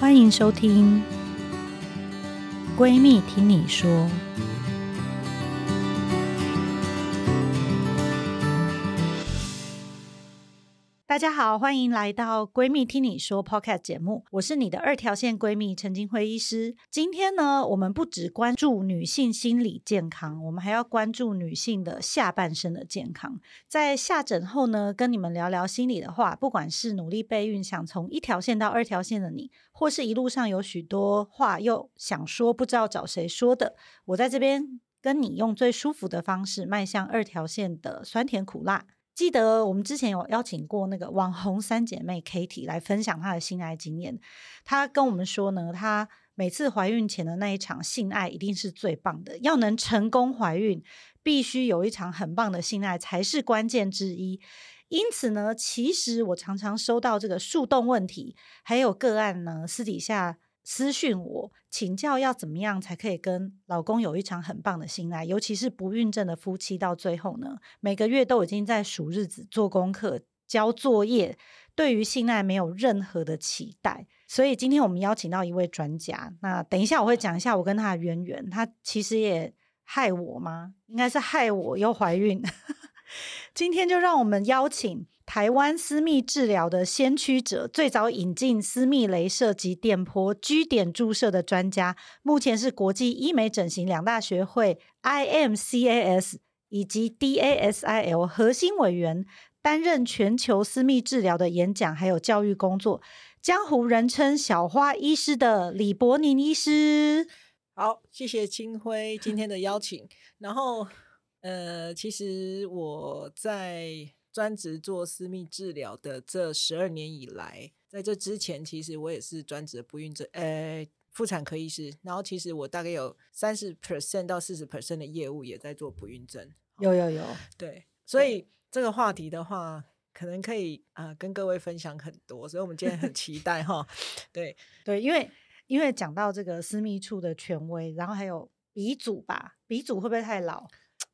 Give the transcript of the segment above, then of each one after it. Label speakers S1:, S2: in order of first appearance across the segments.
S1: 欢迎收听《闺蜜听你说》。大家好，欢迎来到《闺蜜听你说》Podcast 节目，我是你的二条线闺蜜陈金辉医师。今天呢，我们不只关注女性心理健康，我们还要关注女性的下半身的健康。在下诊后呢，跟你们聊聊心里的话。不管是努力备孕，想从一条线到二条线的你，或是一路上有许多话又想说，不知道找谁说的，我在这边跟你用最舒服的方式，迈向二条线的酸甜苦辣。记得我们之前有邀请过那个网红三姐妹 Katie 来分享她的性爱经验。她跟我们说呢，她每次怀孕前的那一场性爱一定是最棒的。要能成功怀孕，必须有一场很棒的性爱才是关键之一。因此呢，其实我常常收到这个树洞问题，还有个案呢，私底下。私讯我请教要怎么样才可以跟老公有一场很棒的性爱，尤其是不孕症的夫妻，到最后呢，每个月都已经在数日子、做功课、交作业，对于性爱没有任何的期待。所以今天我们邀请到一位专家，那等一下我会讲一下我跟他的渊源。他其实也害我吗？应该是害我又怀孕。今天就让我们邀请。台湾私密治疗的先驱者，最早引进私密雷射及电波 G 点注射的专家，目前是国际医美整形两大学会 IMCAS 以及 DASIL 核心委员，担任全球私密治疗的演讲还有教育工作，江湖人称小花医师的李柏宁医师。
S2: 好，谢谢清辉今天的邀请。然后，呃，其实我在。专职做私密治疗的这十二年以来，在这之前，其实我也是专职的不孕症，呃，妇产科医师。然后，其实我大概有三十 percent 到四十 percent 的业务也在做不孕症。
S1: 有有有，
S2: 对。所以这个话题的话，可能可以啊、呃，跟各位分享很多。所以我们今天很期待哈。对
S1: 对，因为因为讲到这个私密处的权威，然后还有鼻祖吧，鼻祖会不会太老？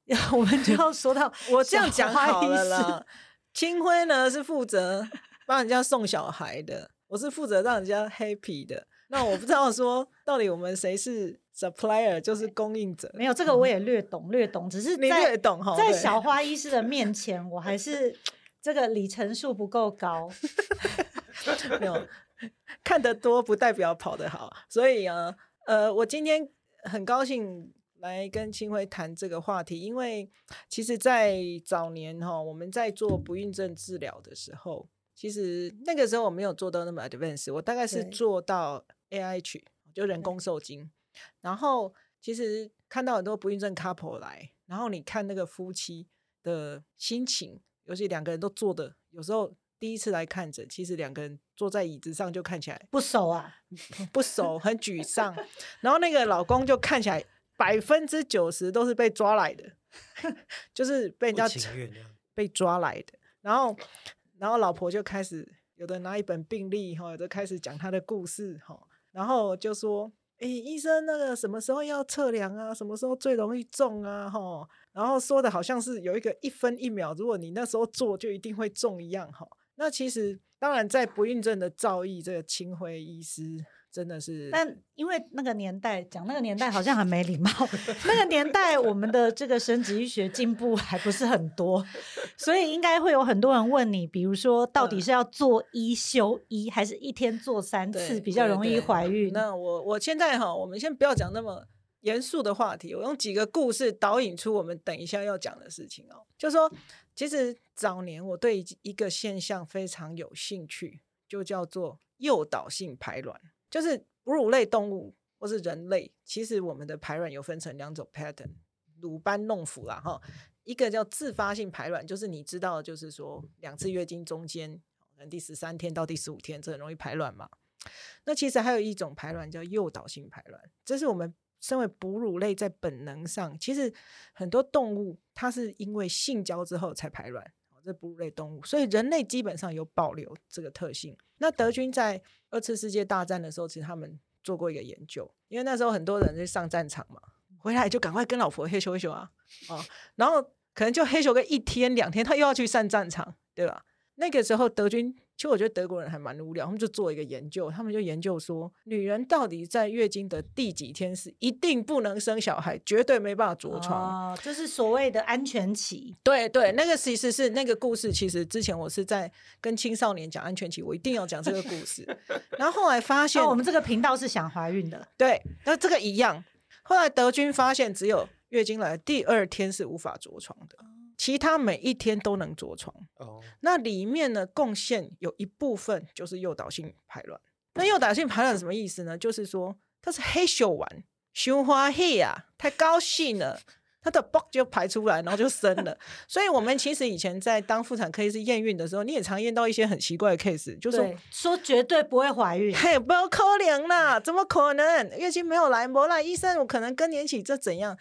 S1: 我们就要说到，
S2: 我这样讲好了啦。清辉呢是负责帮人家送小孩的，我是负责让人家 happy 的。那我不知道说到底我们谁是 supplier，就是供应者。
S1: 没有这个我也略懂略懂，只是
S2: 你略懂哈，
S1: 在小花医师的面前，我还是这个里程数不够高。
S2: 没有看得多不代表跑得好，所以啊，呃，我今天很高兴。来跟清辉谈这个话题，因为其实，在早年哈，我们在做不孕症治疗的时候，其实那个时候我没有做到那么 advanced，我大概是做到 AIH，就人工受精。然后，其实看到很多不孕症 couple 来，然后你看那个夫妻的心情，尤其两个人都坐的，有时候第一次来看诊，其实两个人坐在椅子上就看起来
S1: 不熟啊，
S2: 不熟，很沮丧。然后那个老公就看起来。百分之九十都是被抓来的，就是被人家被抓来的。然后，然后老婆就开始有的拿一本病历哈，有的开始讲他的故事哈。然后就说：“哎，医生，那个什么时候要测量啊？什么时候最容易中啊？哈。”然后说的好像是有一个一分一秒，如果你那时候做就一定会中一样哈。那其实当然在不孕症的造诣，这个清辉医师。真的是，
S1: 但因为那个年代讲那个年代好像很没礼貌。那个年代我们的这个生殖医学进步还不是很多，所以应该会有很多人问你，比如说到底是要做一休一，还是一天做三次比较容易怀孕？
S2: 那我我现在哈，我们先不要讲那么严肃的话题，我用几个故事导引出我们等一下要讲的事情哦。就说其实早年我对一个现象非常有兴趣，就叫做诱导性排卵。就是哺乳类动物或是人类，其实我们的排卵有分成两种 pattern，鲁班弄斧啦哈。一个叫自发性排卵，就是你知道，就是说两次月经中间，可能第十三天到第十五天，这很容易排卵嘛。那其实还有一种排卵叫诱导性排卵，这是我们身为哺乳类在本能上，其实很多动物它是因为性交之后才排卵。这哺乳类动物，所以人类基本上有保留这个特性。那德军在二次世界大战的时候，其实他们做过一个研究，因为那时候很多人去上战场嘛，回来就赶快跟老婆嘿咻嘿咻啊啊，然后可能就嘿咻个一天两天，他又要去上战场，对吧？那个时候德军，其实我觉得德国人还蛮无聊，他们就做一个研究，他们就研究说，女人到底在月经的第几天是一定不能生小孩，绝对没办法着床，
S1: 哦，就是所谓的安全期。
S2: 对对，那个其实是那个故事，其实之前我是在跟青少年讲安全期，我一定要讲这个故事。然后后来发现，
S1: 哦，我们这个频道是想怀孕的，
S2: 对，那这个一样。后来德军发现，只有月经来第二天是无法着床的。其他每一天都能着床，oh. 那里面呢，贡献有一部分就是诱导性排卵。那诱导性排卵什么意思呢？就是说它是黑秀丸，胸花黑啊，太高兴了，它的包就排出来，然后就生了。所以我们其实以前在当妇产科医师验孕的时候，你也常验到一些很奇怪的 case，就是说，
S1: 说绝对不会怀孕，
S2: 嘿，不可能啦，怎么可能？月经没有来，没来，医生，我可能更年期，这怎样？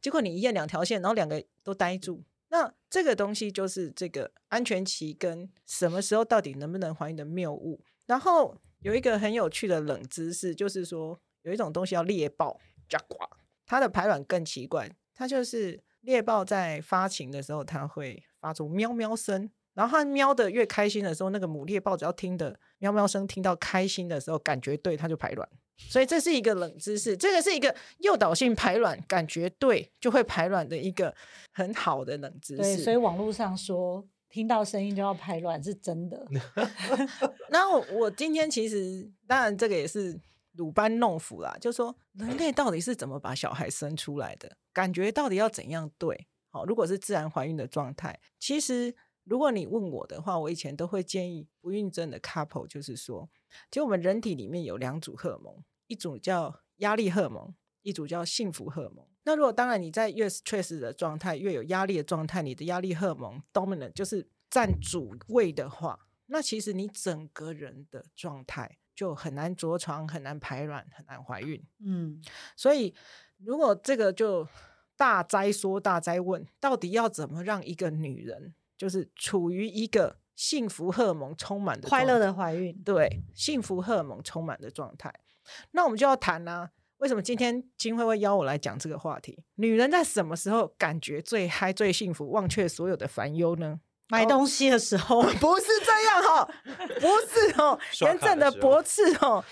S2: 结果你一验两条线，然后两个都呆住。那这个东西就是这个安全期跟什么时候到底能不能怀孕的谬误。然后有一个很有趣的冷知识，就是说有一种东西叫猎豹，加瓜，它的排卵更奇怪。它就是猎豹在发情的时候，它会发出喵喵声，然后它喵的越开心的时候，那个母猎豹只要听的喵喵声听到开心的时候，感觉对，它就排卵。所以这是一个冷知识，这个是一个诱导性排卵，感觉对就会排卵的一个很好的冷知识。
S1: 对，所以网络上说听到声音就要排卵是真的。
S2: 那我，我今天其实当然这个也是鲁班弄斧啦，就是说人类到底是怎么把小孩生出来的？感觉到底要怎样对？好，如果是自然怀孕的状态，其实。如果你问我的话，我以前都会建议不孕症的 couple，就是说，其实我们人体里面有两组荷尔蒙，一组叫压力荷尔蒙，一组叫幸福荷尔蒙。那如果当然你在越 stress 的状态，越有压力的状态，你的压力荷尔蒙 dominant 就是占主位的话，那其实你整个人的状态就很难着床，很难排卵，很难怀孕。嗯，所以如果这个就大灾说大灾问，到底要怎么让一个女人？就是处于一个幸福荷尔蒙充满的
S1: 快乐的怀孕，
S2: 对，幸福荷尔蒙充满的状态。那我们就要谈呢、啊，为什么今天金慧会邀我来讲这个话题？女人在什么时候感觉最嗨、最幸福，忘却所有的烦忧呢？
S1: 买东西的时候？
S2: 哦、不是这样哈、哦，不是哦，真正的驳斥哦，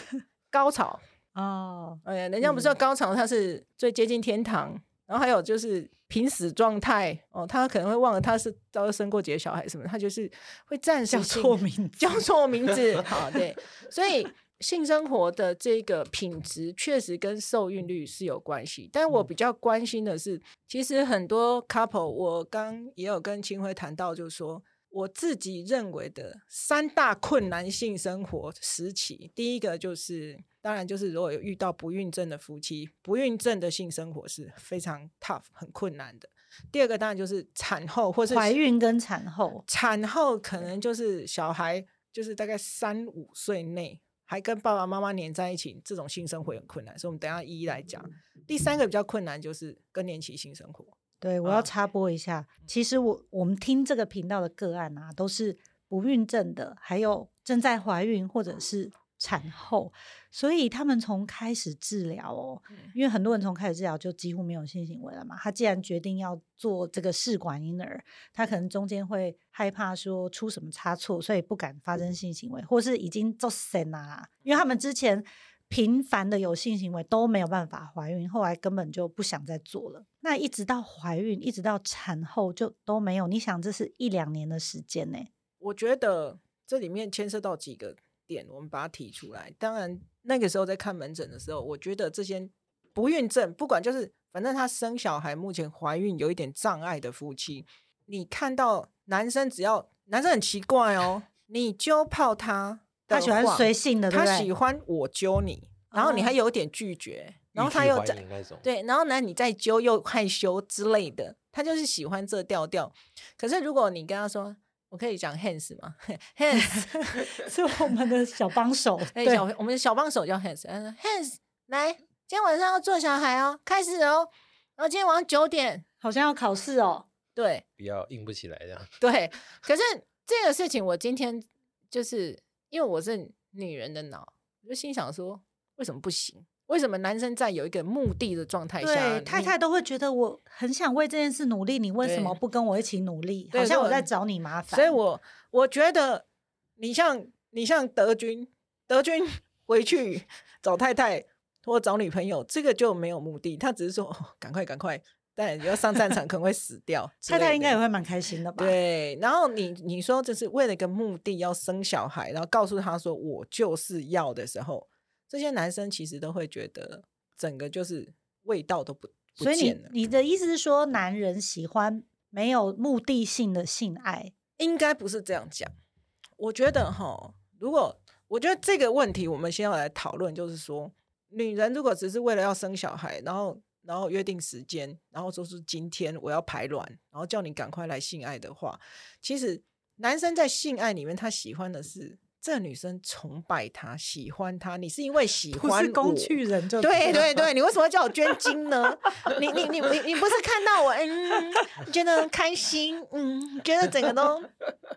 S2: 高潮哦，哎呀，人家不是说高潮，它是最接近天堂。然后还有就是濒死状态哦，他可能会忘了他是早生过几个小孩什么，他就是会暂时
S1: 叫错名
S2: 叫错名字。好，对，所以性生活的这个品质确实跟受孕率是有关系。但我比较关心的是，其实很多 couple，我刚也有跟清辉谈到，就是说我自己认为的三大困难性生活时期，第一个就是。当然，就是如果有遇到不孕症的夫妻，不孕症的性生活是非常 tough、很困难的。第二个当然就是产后，或是
S1: 怀孕跟产后，
S2: 产后可能就是小孩就是大概三五岁内还跟爸爸妈妈黏在一起，这种性生活很困难。所以我们等一下一一来讲。第三个比较困难就是更年期性生活。
S1: 对，我要插播一下，嗯、其实我我们听这个频道的个案啊，都是不孕症的，还有正在怀孕或者是。产后，所以他们从开始治疗哦，因为很多人从开始治疗就几乎没有性行为了嘛。他既然决定要做这个试管婴儿，他可能中间会害怕说出什么差错，所以不敢发生性行为，或是已经做生啦。因为他们之前频繁的有性行为都没有办法怀孕，后来根本就不想再做了。那一直到怀孕，一直到产后就都没有。你想，这是一两年的时间呢？
S2: 我觉得这里面牵涉到几个。点我们把它提出来。当然，那个时候在看门诊的时候，我觉得这些不孕症，不管就是反正他生小孩，目前怀孕有一点障碍的夫妻，你看到男生只要男生很奇怪哦，你就泡他，
S1: 他喜欢随性的，
S2: 他喜欢我揪你，然后你还有点拒绝，哦、然后他又在对，然后呢你再揪又害羞之类的，他就是喜欢这调调。可是如果你跟他说，我可以讲 Hans 吗？Hans
S1: 是我们的小帮手，
S2: 对，小我们的小帮手叫 Hans。Hans 来，今天晚上要做小孩哦，开始哦。然后今天晚上九点，
S1: 好像要考试哦。
S2: 对，
S3: 比较硬不起来这样。
S2: 对，可是这个事情我今天就是因为我是女人的脑，我就心想说，为什么不行？为为什么男生在有一个目的的状态下，
S1: 对太太都会觉得我很想为这件事努力，你为什么不跟我一起努力？好像我在找你麻烦。
S2: 所以我我觉得你像你像德军，德军 回去找太太或找女朋友，这个就没有目的，他只是说赶快赶快。但你要上战场可能会死掉，
S1: 太太应该也会蛮开心的吧？
S2: 对，然后你你说就是为了一个目的要生小孩，然后告诉他说我就是要的时候，这些男生其实都会觉得整个就是味道都不不见了。所以
S1: 你你的意思是说，男人喜欢没有目的性的性爱？
S2: 应该不是这样讲。我觉得哈，如果我觉得这个问题，我们先要来讨论，就是说，女人如果只是为了要生小孩，然后。然后约定时间，然后说是今天我要排卵，然后叫你赶快来性爱的话，其实男生在性爱里面，他喜欢的是这女生崇拜他，喜欢他。你是因为喜
S1: 欢工具人就
S2: 对对对，你为什么要叫我捐精呢？你你你你你不是看到我嗯，觉得很开心嗯，觉得整个都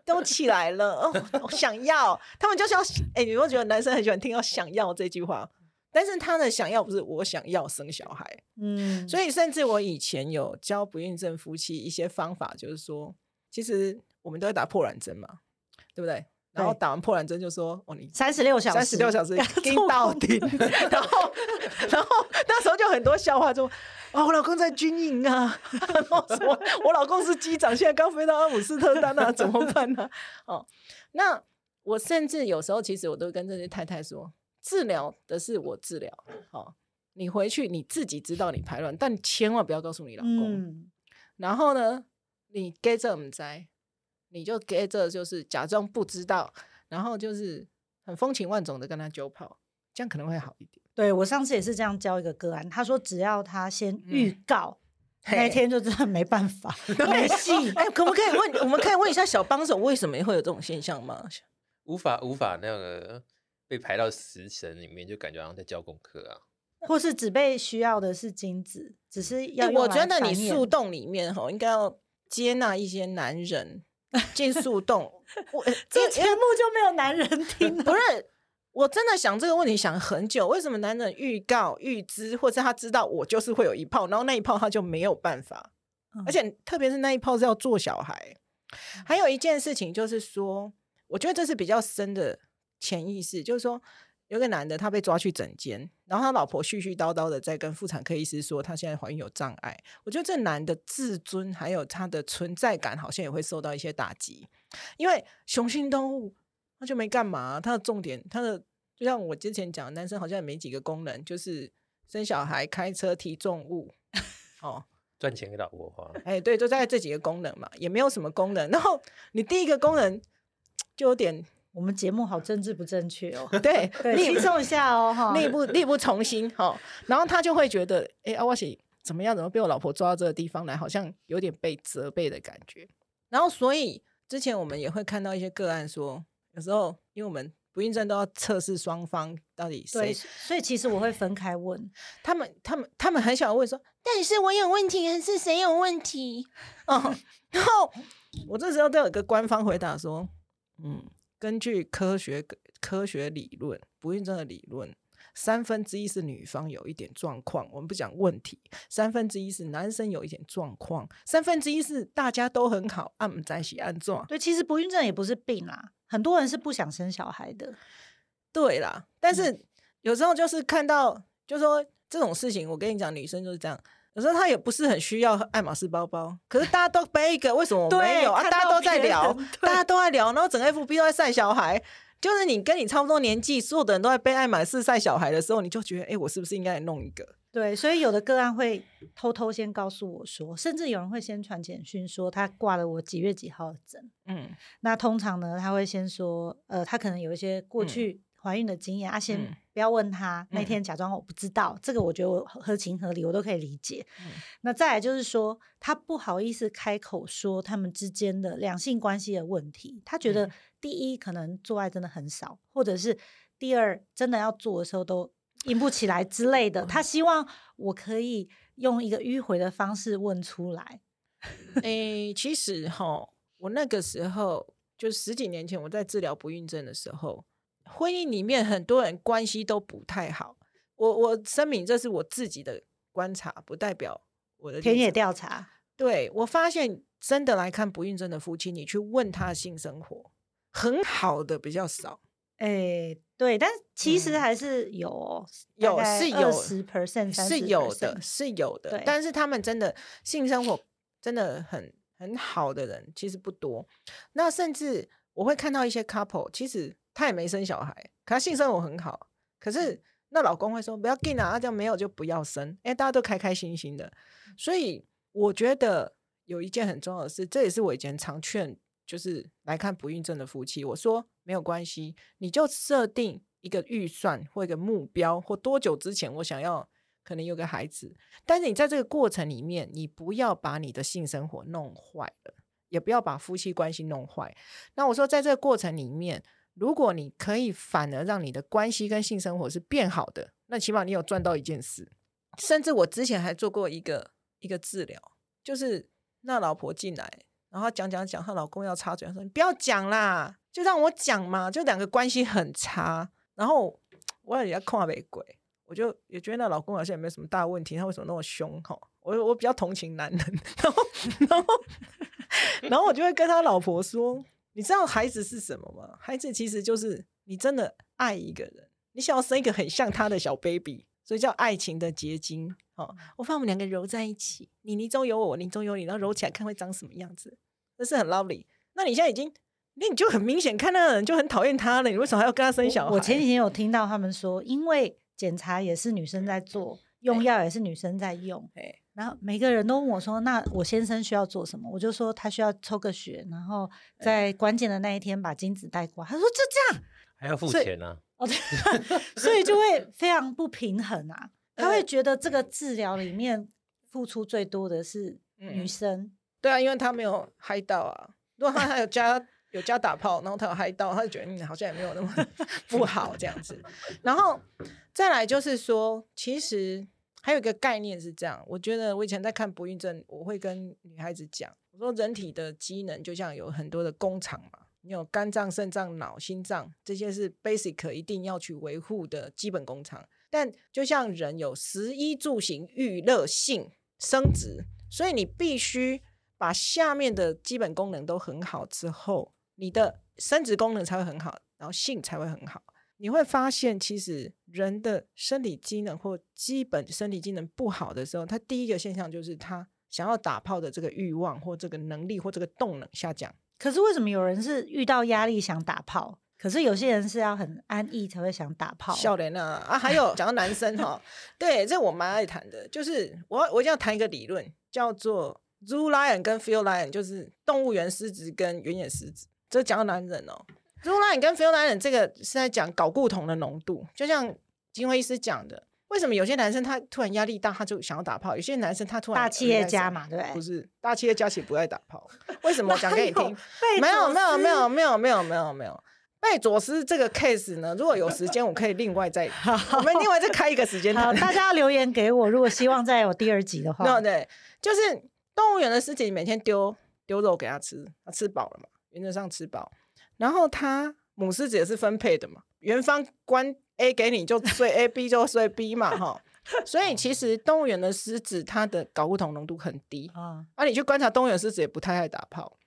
S2: 都起来了哦，我想要。他们就是要哎，你会觉得男生很喜欢听到“想要”这句话。但是他的想要不是我想要生小孩，嗯，所以甚至我以前有教不孕症夫妻一些方法，就是说，其实我们都会打破卵针嘛，对不对？然后打完破卵针就说，哦，你三十六小时，三十六小时盯到底，然后，然后那时候就很多笑话就，哦，我老公在军营啊，然后什么，我老公是机长，现在刚飞到阿姆斯特丹啊，怎么办呢？啊？哦，那我甚至有时候其实我都跟这些太太说。治疗的是我治疗，好，你回去你自己知道你排卵，但千万不要告诉你老公。嗯、然后呢，你给这我们在，你就给这就是假装不知道，然后就是很风情万种的跟他揪炮，这样可能会好一点。
S1: 对，我上次也是这样教一个个案，他说只要他先预告，嗯、那天就真的没办法，没戏。
S2: 哎、欸，可不可以问？我们可以问一下小帮手，为什么会有这种现象吗？
S3: 无法无法那个。被排到食神里面，就感觉好像在交功课啊，
S1: 或是只被需要的是精子，只是要、欸。
S2: 我觉得你树洞里面吼，应该要接纳一些男人 进树洞。我
S1: 这节目就没有男人 听。
S2: 不是，我真的想这个问题想很久，为什么男人预告、预知，或者他知道我就是会有一炮，然后那一炮他就没有办法，嗯、而且特别是那一炮是要做小孩。嗯、还有一件事情就是说，我觉得这是比较深的。潜意识就是说，有个男的他被抓去整间，然后他老婆絮絮叨叨的在跟妇产科医师说，他现在怀孕有障碍。我觉得这男的自尊还有他的存在感，好像也会受到一些打击。因为雄性动物他就没干嘛，他的重点，他的就像我之前讲，男生好像也没几个功能，就是生小孩、开车、提重物，哦，
S3: 赚钱给老婆花。
S2: 哎，对，就大概这几个功能嘛，也没有什么功能。然后你第一个功能就有点。
S1: 我们节目好政治不正确哦，
S2: 对，
S1: 轻松一下哦，哈，
S2: 力不力不从心，哈，然后他就会觉得，哎，阿瓦西怎么样？怎么被我老婆抓到这个地方来？好像有点被责备的感觉。然后，所以之前我们也会看到一些个案说，有时候因为我们不孕症都要测试双方到底谁，
S1: 所以其实我会分开问
S2: 他们，他们他们很想问说，到底是我有问题还是谁有问题？哦，然后我这时候都有一个官方回答说，嗯。根据科学科学理论，不孕症的理论，三分之一是女方有一点状况，我们不讲问题；三分之一是男生有一点状况，三分之一是大家都很好，按在一起按撞。
S1: 对，其实不孕症也不是病啦，很多人是不想生小孩的。
S2: 对啦，但是有时候就是看到，就说这种事情，我跟你讲，女生就是这样。有时候他也不是很需要爱马仕包包，可是大家都背一个，为什么我没有啊？大家都在聊，大家都在聊，然后整个 FB 都在晒小孩。就是你跟你差不多年纪，所有的人都在背爱马仕晒小孩的时候，你就觉得，哎、欸，我是不是应该来弄一个？
S1: 对，所以有的个案会偷偷先告诉我说，甚至有人会先传简讯说他挂了我几月几号的诊。嗯，那通常呢，他会先说，呃，他可能有一些过去、嗯。怀孕的经验啊，先不要问他。嗯、那天假装我不知道，嗯、这个我觉得我合情合理，我都可以理解。嗯、那再来就是说，他不好意思开口说他们之间的两性关系的问题。他觉得第一可能做爱真的很少，或者是第二真的要做的时候都硬不起来之类的。他 希望我可以用一个迂回的方式问出来。
S2: 诶、欸，其实哈，我那个时候就十几年前我在治疗不孕症的时候。婚姻里面很多人关系都不太好，我我声明这是我自己的观察，不代表我的
S1: 田野调查。
S2: 对，我发现真的来看不孕症的夫妻，你去问他性生活，很好的比较少。
S1: 哎，对，但其实还是有、哦
S2: 嗯、有是有
S1: 十 percent
S2: 是有的是有的，但是他们真的性生活真的很很好的人其实不多。那甚至我会看到一些 couple，其实他也没生小孩，可他性生活很好。可是那老公会说不要给啊，这样没有就不要生。哎，大家都开开心心的。所以我觉得有一件很重要的事，这也是我以前常劝，就是来看不孕症的夫妻，我说。没有关系，你就设定一个预算或一个目标，或多久之前我想要可能有个孩子。但是你在这个过程里面，你不要把你的性生活弄坏了，也不要把夫妻关系弄坏。那我说，在这个过程里面，如果你可以反而让你的关系跟性生活是变好的，那起码你有赚到一件事。甚至我之前还做过一个一个治疗，就是那老婆进来，然后讲讲讲，她老公要插嘴，说：“你不要讲啦。”就让我讲嘛，就两个关系很差，然后我也要看为贵，我就也觉得那老公好像也没什么大问题，他为什么那么凶哈？我我比较同情男人，然后然后然后我就会跟他老婆说，你知道孩子是什么吗？孩子其实就是你真的爱一个人，你想要生一个很像他的小 baby，所以叫爱情的结晶。好，我把我们两个揉在一起，你泥中有我，我泥中有你，然后揉起来看会长什么样子，这是很 lovely。那你现在已经。那你就很明显看那个人就很讨厌他了，你为什么还要跟他生小孩？
S1: 我，我前几天有听到他们说，因为检查也是女生在做，用药也是女生在用，然后每个人都问我说：“那我先生需要做什么？”我就说他需要抽个血，然后在关键的那一天把精子带过来。他说：“就这样
S3: 还要付钱呢？”
S1: 哦，对，所以就会非常不平衡啊。他会觉得这个治疗里面付出最多的是女生。
S2: 嗯、对啊，因为他没有嗨到啊。如果他 还有加。有加打炮，然后他有嗨到，他就觉得嗯，好像也没有那么 不好这样子。然后再来就是说，其实还有一个概念是这样，我觉得我以前在看不孕症，我会跟女孩子讲，我说人体的机能就像有很多的工厂嘛，你有肝脏、肾脏、脑、心脏，这些是 basic 一定要去维护的基本工厂。但就像人有食衣住行、娱乐性、生殖，所以你必须把下面的基本功能都很好之后。你的生殖功能才会很好，然后性才会很好。你会发现，其实人的生理机能或基本生理机能不好的时候，他第一个现象就是他想要打炮的这个欲望或这个能力或这个动能下降。
S1: 可是为什么有人是遇到压力想打炮？可是有些人是要很安逸才会想打炮。
S2: 笑脸啊啊！还有 讲到男生哈，对，这我蛮爱谈的，就是我我一定要谈一个理论，叫做 Zoo Lion 跟 Field Lion，就是动物园狮子跟原野狮子。这讲到男人哦，Zoo Lion 跟 Feral Lion 这个是在讲睾固酮的浓度，就像金辉医师讲的，为什么有些男生他突然压力大，他就想要打炮；有些男生他突然
S1: 大企业家嘛，对不对？
S2: 不是大企业家其实不爱打炮，为什么？我讲给你听，没有没有没有没有没有没有没有贝佐斯这个 case 呢？如果有时间，我可以另外再 我们另外再开一个时间谈。
S1: 大家要留言给我，如果希望再有第二集的话，
S2: 对对，就是动物园的狮子每天丢丢肉给他吃，他吃饱了嘛。原则上吃饱，然后他母狮子也是分配的嘛，元芳关 A 给你就睡 A，B 就睡 B 嘛，哈，所以其实动物园的狮子它的睾固酮浓度很低啊，啊，你去观察动物园狮子也不太爱打炮，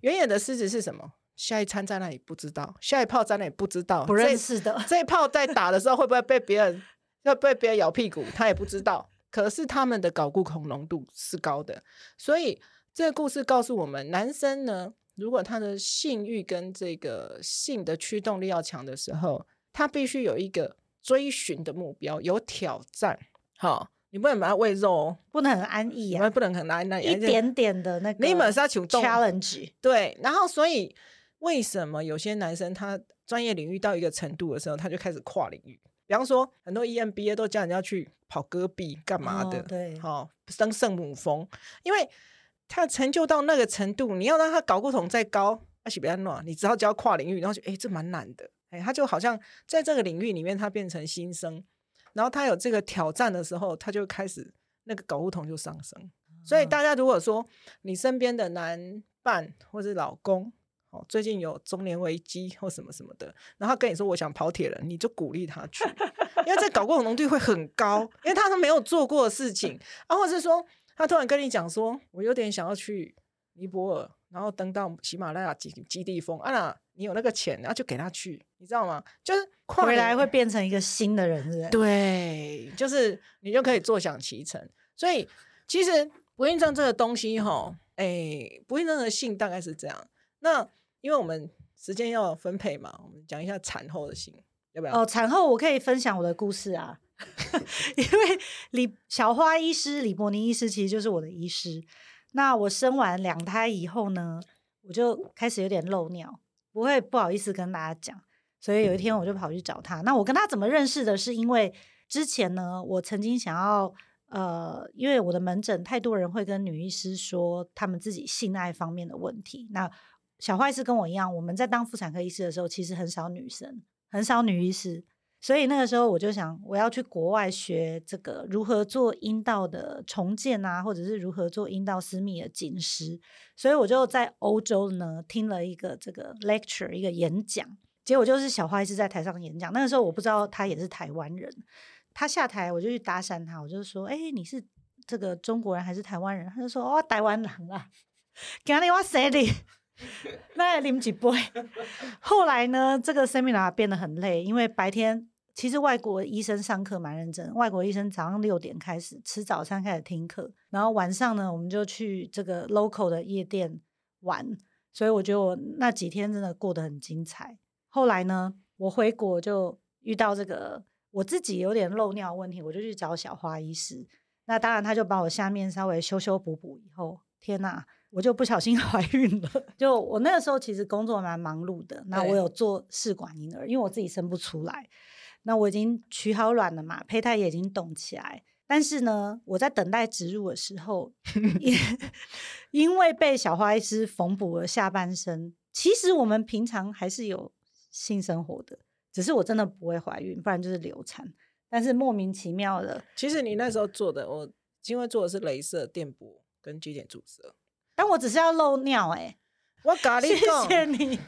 S2: 原野的狮子是什么？下一餐在那里不知道，下一炮在那里不知道，
S1: 不认识的，
S2: 这一炮在打的时候会不会被别人要被别人咬屁股，他也不知道，可是他们的睾固酮浓度是高的，所以这个故事告诉我们，男生呢。如果他的性欲跟这个性的驱动力要强的时候，他必须有一个追寻的目标，有挑战。好，你不能把它喂肉，
S1: 不能很安逸啊，
S2: 不能很安逸，
S1: 一点点的那个。
S2: 你们是要求
S1: challenge，
S2: 对。然后，所以为什么有些男生他专业领域到一个程度的时候，他就开始跨领域？比方说，很多 EMBA 都叫人家去跑戈壁干嘛的？
S1: 哦、对，
S2: 好，登圣母峰，因为。他成就到那个程度，你要让他搞不同再高，而且别乱，你只要教跨领域，然后就哎，这蛮难的，哎，他就好像在这个领域里面，他变成新生，然后他有这个挑战的时候，他就开始那个搞不同就上升。所以大家如果说你身边的男伴或是老公，哦，最近有中年危机或什么什么的，然后跟你说我想跑铁人，你就鼓励他去，因为在睾固酮浓度会很高，因为他都没有做过的事情，啊，或者是说他突然跟你讲说，我有点想要去尼泊尔，然后登到喜马拉雅基基地峰，啊，你有那个钱，然后就给他去，你知道吗？就是
S1: 回来会变成一个新的人，是不是？
S2: 对，就是你就可以坐享其成。所以其实不孕症这个东西，哈，哎，不孕症的性大概是这样。那因为我们时间要分配嘛，我们讲一下产后的性，要不要？
S1: 哦，产后我可以分享我的故事啊，因为李小花医师、李伯尼医师其实就是我的医师。那我生完两胎以后呢，我就开始有点漏尿，不会不好意思跟大家讲，所以有一天我就跑去找他。那我跟他怎么认识的？是因为之前呢，我曾经想要呃，因为我的门诊太多人会跟女医师说他们自己性爱方面的问题，那。小坏是跟我一样，我们在当妇产科医师的时候，其实很少女生，很少女医师，所以那个时候我就想，我要去国外学这个如何做阴道的重建啊，或者是如何做阴道私密的紧实，所以我就在欧洲呢听了一个这个 lecture 一个演讲，结果就是小坏是在台上演讲，那个时候我不知道他也是台湾人，他下台我就去搭讪他，我就说，哎、你是这个中国人还是台湾人？他就说，哦，台湾人啊，今天我生你。那啉几杯，后来呢，这个 seminar 变得很累，因为白天其实外国医生上课蛮认真，外国医生早上六点开始吃早餐，开始听课，然后晚上呢，我们就去这个 local 的夜店玩，所以我觉得我那几天真的过得很精彩。后来呢，我回国就遇到这个我自己有点漏尿问题，我就去找小花医师，那当然他就把我下面稍微修修补补以后，天哪！我就不小心 怀孕了。就我那个时候其实工作蛮忙碌的，那我有做试管婴儿，因为我自己生不出来。那我已经取好卵了嘛，胚胎也已经动起来。但是呢，我在等待植入的时候，也因为被小花医师缝补了下半身。其实我们平常还是有性生活的，只是我真的不会怀孕，不然就是流产。但是莫名其妙的，
S2: 其实你那时候做的，我因为做的是镭射电波跟基点注射。
S1: 但我只是要漏尿哎、欸，
S2: 我咖喱谢谢你，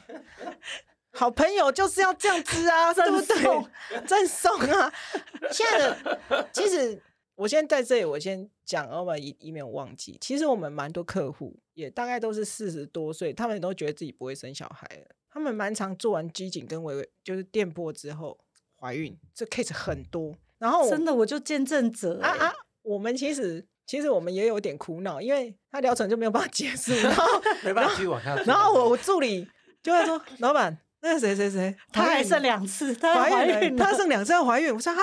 S2: 好朋友就是要这样子啊，对不对？赠送啊！现在的其实，我先在这里，我先讲，要不然以以免我忘记。其实我们蛮多客户也大概都是四十多岁，他们都觉得自己不会生小孩了。他们蛮常做完机颈跟微微就是电波之后怀孕，这 case 很多。然后
S1: 真的我就见证者、欸、啊啊！
S2: 我们其实。其实我们也有点苦恼，因为他疗程就没有办法结束，然后
S3: 没办法继续往下。
S2: 然后我我助理就会说：“老板，那个谁谁谁，
S1: 他还剩两次，他怀孕，
S2: 他剩两次要怀孕。”我说：“哈，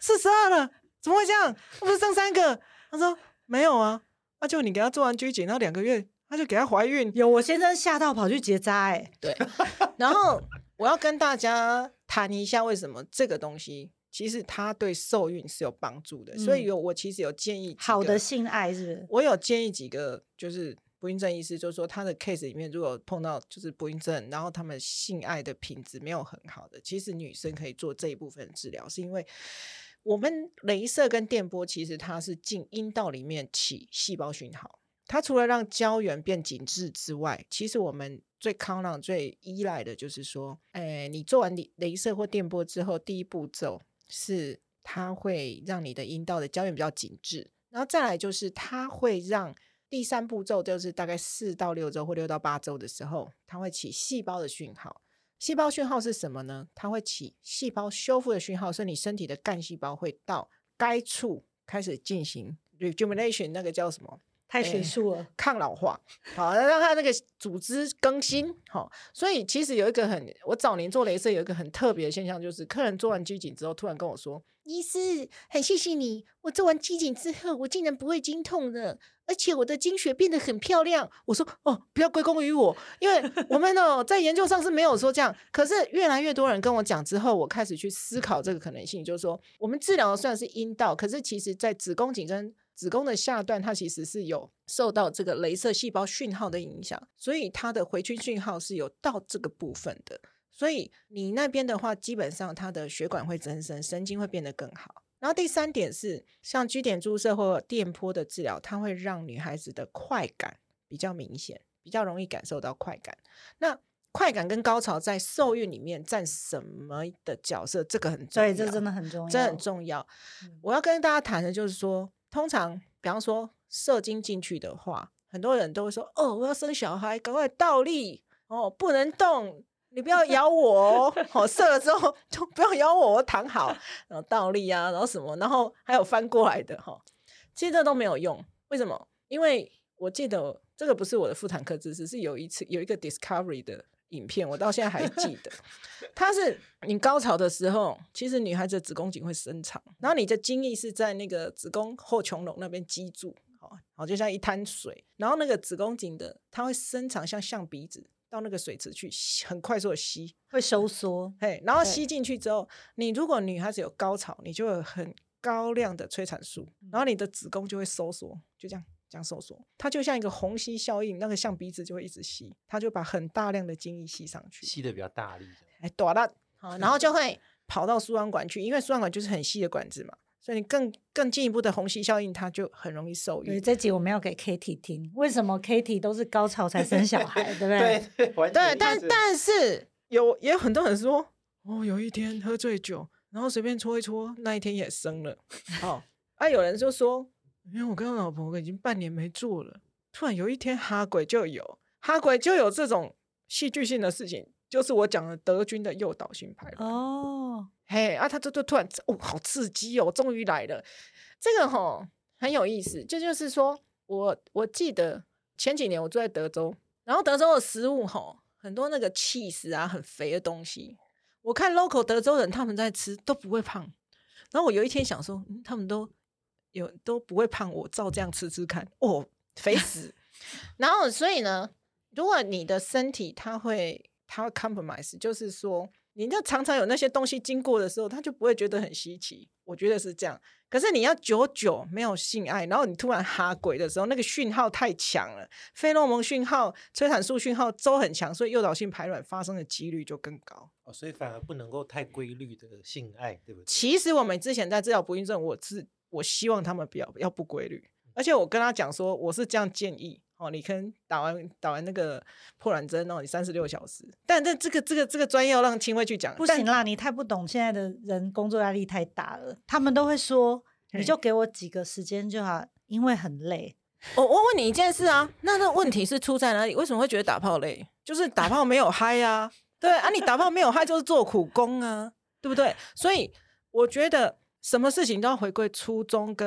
S2: 四十二了，怎么会这样？不是剩三个？”他说：“没有啊，那就你给他做完拘谨，然后两个月他就给他怀孕。”
S1: 有我先生吓到跑去结扎，哎，
S2: 对。然后我要跟大家谈一下为什么这个东西。其实它对受孕是有帮助的，嗯、所以有我其实有建议
S1: 好的性爱是，是，
S2: 我有建议几个就是不孕症医师，就是说他的 case 里面如果碰到就是不孕症，然后他们性爱的品质没有很好的，其实女生可以做这一部分治疗，是因为我们镭射跟电波其实它是进阴道里面起细胞讯号，它除了让胶原变紧致之外，其实我们最 count on 最依赖的就是说，哎，你做完镭镭射或电波之后，第一步骤。是它会让你的阴道的胶原比较紧致，然后再来就是它会让第三步骤，就是大概四到六周或六到八周的时候，它会起细胞的讯号。细胞讯号是什么呢？它会起细胞修复的讯号，所以你身体的干细胞会到该处开始进行 rejuvenation，那个叫什么？
S1: 太学术了，
S2: 抗老化，好，让它那个组织更新，好，所以其实有一个很，我早年做镭射有一个很特别的现象，就是客人做完肌颈之后，突然跟我说：“医师，很谢谢你，我做完肌颈之后，我竟然不会经痛了，而且我的经血变得很漂亮。”我说：“哦，不要归功于我，因为我们呢在研究上是没有说这样，可是越来越多人跟我讲之后，我开始去思考这个可能性，就是说我们治疗的虽然是阴道，可是其实在子宫颈跟子宫的下段，它其实是有受到这个镭射细胞讯号的影响，所以它的回圈讯号是有到这个部分的。所以你那边的话，基本上它的血管会增生，神经会变得更好。然后第三点是，像 G 点注射或电波的治疗，它会让女孩子的快感比较明显。比较容易感受到快感。那快感跟高潮在受孕里面占什么的角色？这个很重要，
S1: 对，这真的很重要，
S2: 这很重要。嗯、我要跟大家谈的就是说，通常比方说射精进去的话，很多人都会说：“哦，我要生小孩，赶快倒立哦，不能动，你不要咬我哦。好，射了之后就不要咬我，我躺好，然后倒立啊，然后什么，然后还有翻过来的哈、哦。其实这都没有用，为什么？因为我记得这个不是我的妇产科知识，是有一次有一个 Discovery 的。影片我到现在还记得，它是你高潮的时候，其实女孩子的子宫颈会伸长，然后你的精液是在那个子宫后穹窿那边积住，好，好就像一滩水，然后那个子宫颈的它会伸长，像象鼻子到那个水池去，很快速的吸，
S1: 会收缩，
S2: 嘿，然后吸进去之后，你如果女孩子有高潮，你就会有很高量的催产素，然后你的子宫就会收缩，就这样。这样收缩，它就像一个虹吸效应，那个象鼻子就会一直吸，它就把很大量的精液吸上去，
S3: 吸的比较大力，
S2: 哎，短了，好，然后就会跑到输卵管去，因为输卵管就是很细的管子嘛，所以你更更进一步的虹吸效应，它就很容易受孕。
S1: 这集我们要给 Katie 听，为什么 Katie 都是高潮才生小孩，对不对？
S3: 对对，
S2: 对，但但是有也有很多人说，哦，有一天喝醉酒，然后随便搓一搓，那一天也生了，哦，啊，有人就说。因为我跟我老婆已经半年没做了，突然有一天哈鬼就有哈鬼就有这种戏剧性的事情，就是我讲的德军的诱导性排卵哦，嘿啊，他就就突然哦，好刺激哦，终于来了，这个吼很有意思，这就，就是说我我记得前几年我住在德州，然后德州的食物吼很多那个起司啊，很肥的东西，我看 local 德州人他们在吃都不会胖，然后我有一天想说，嗯，他们都。有都不会胖，我照这样吃吃看哦，肥死。然后所以呢，如果你的身体它会它会 compromise，就是说，你就常常有那些东西经过的时候，它就不会觉得很稀奇。我觉得是这样。可是你要久久没有性爱，然后你突然哈鬼的时候，那个讯号太强了，费洛蒙讯号、催产素讯号都很强，所以诱导性排卵发生的几率就更高。
S3: 哦，所以反而不能够太规律的性爱，对不对？
S2: 其实我们之前在治疗不孕症，我是。我希望他们不要要不规律，而且我跟他讲说，我是这样建议哦，你可能打完打完那个破卵针哦，你三十六小时。但这这个这个这个专业要让清辉去讲，
S1: 不行啦，你太不懂现在的人工作压力太大了，他们都会说，你就给我几个时间就好，因为很累。
S2: 我我问你一件事啊，那那问题是出在哪里？为什么会觉得打炮累？就是打炮没有嗨啊，对啊，你打炮没有嗨就是做苦工啊，对不对？所以我觉得。什么事情都要回归初衷跟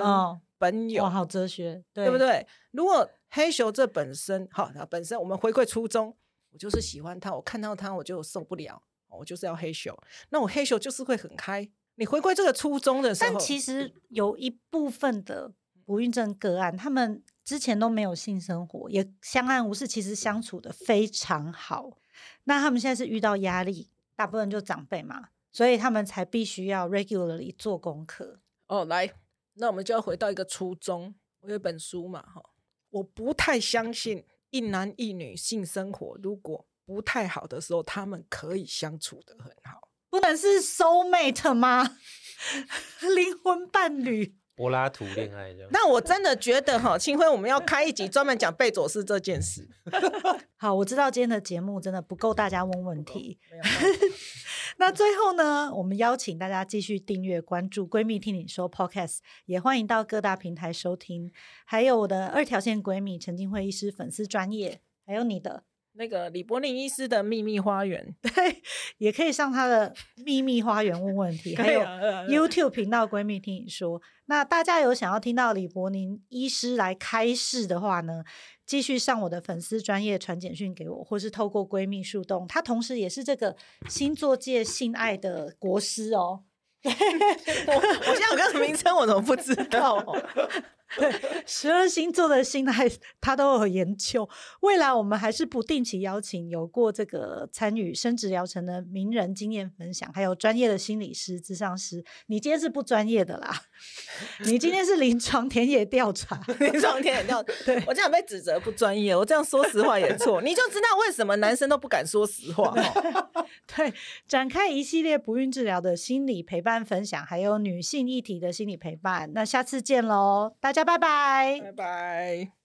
S2: 本有，
S1: 哦、好哲学，对，
S2: 对不对？如果黑熊这本身好，那本身我们回归初衷，我就是喜欢他，我看到他我就受不了，我就是要黑熊，那我黑熊就是会很开。你回归这个初衷的时候，
S1: 但其实有一部分的不孕症个案，他们之前都没有性生活，也相安无事，其实相处的非常好。那他们现在是遇到压力，大部分就长辈嘛。所以他们才必须要 regularly 做功课
S2: 哦。来，那我们就要回到一个初衷。我有一本书嘛，哈，我不太相信一男一女性生活如果不太好的时候，他们可以相处得很好。
S1: 不能是 soul mate 吗？灵魂伴侣。
S3: 柏拉图恋爱这样，
S2: 那我真的觉得哈，清辉，我们要开一集专门讲贝佐斯这件事。
S1: 好，我知道今天的节目真的不够大家问问题。那最后呢，我们邀请大家继续订阅关注“闺蜜听你说 ”Podcast，也欢迎到各大平台收听。还有我的二条线闺蜜陈金慧医师粉丝专业，还有你的。
S2: 那个李柏宁医师的秘密花园，
S1: 对，也可以上他的秘密花园问问题，还有 YouTube 频道闺蜜听你说。那大家有想要听到李柏宁医师来开示的话呢，继续上我的粉丝专业传简讯给我，或是透过闺蜜树洞，她同时也是这个星座界性爱的国师哦。
S2: 我 我现在有个名称，我怎么不知道哦？
S1: 对，十二星座的心态，他都有研究。未来我们还是不定期邀请有过这个参与生殖疗程的名人经验分享，还有专业的心理师、咨商师。你今天是不专业的啦，你今天是临床田野调查，
S2: 临床田野调查。对，我这样被指责不专业，我这样说实话也错。你就知道为什么男生都不敢说实话。
S1: 对，展开一系列不孕治疗的心理陪伴分享，还有女性议题的心理陪伴。那下次见喽，大家。拜拜，
S2: 拜拜。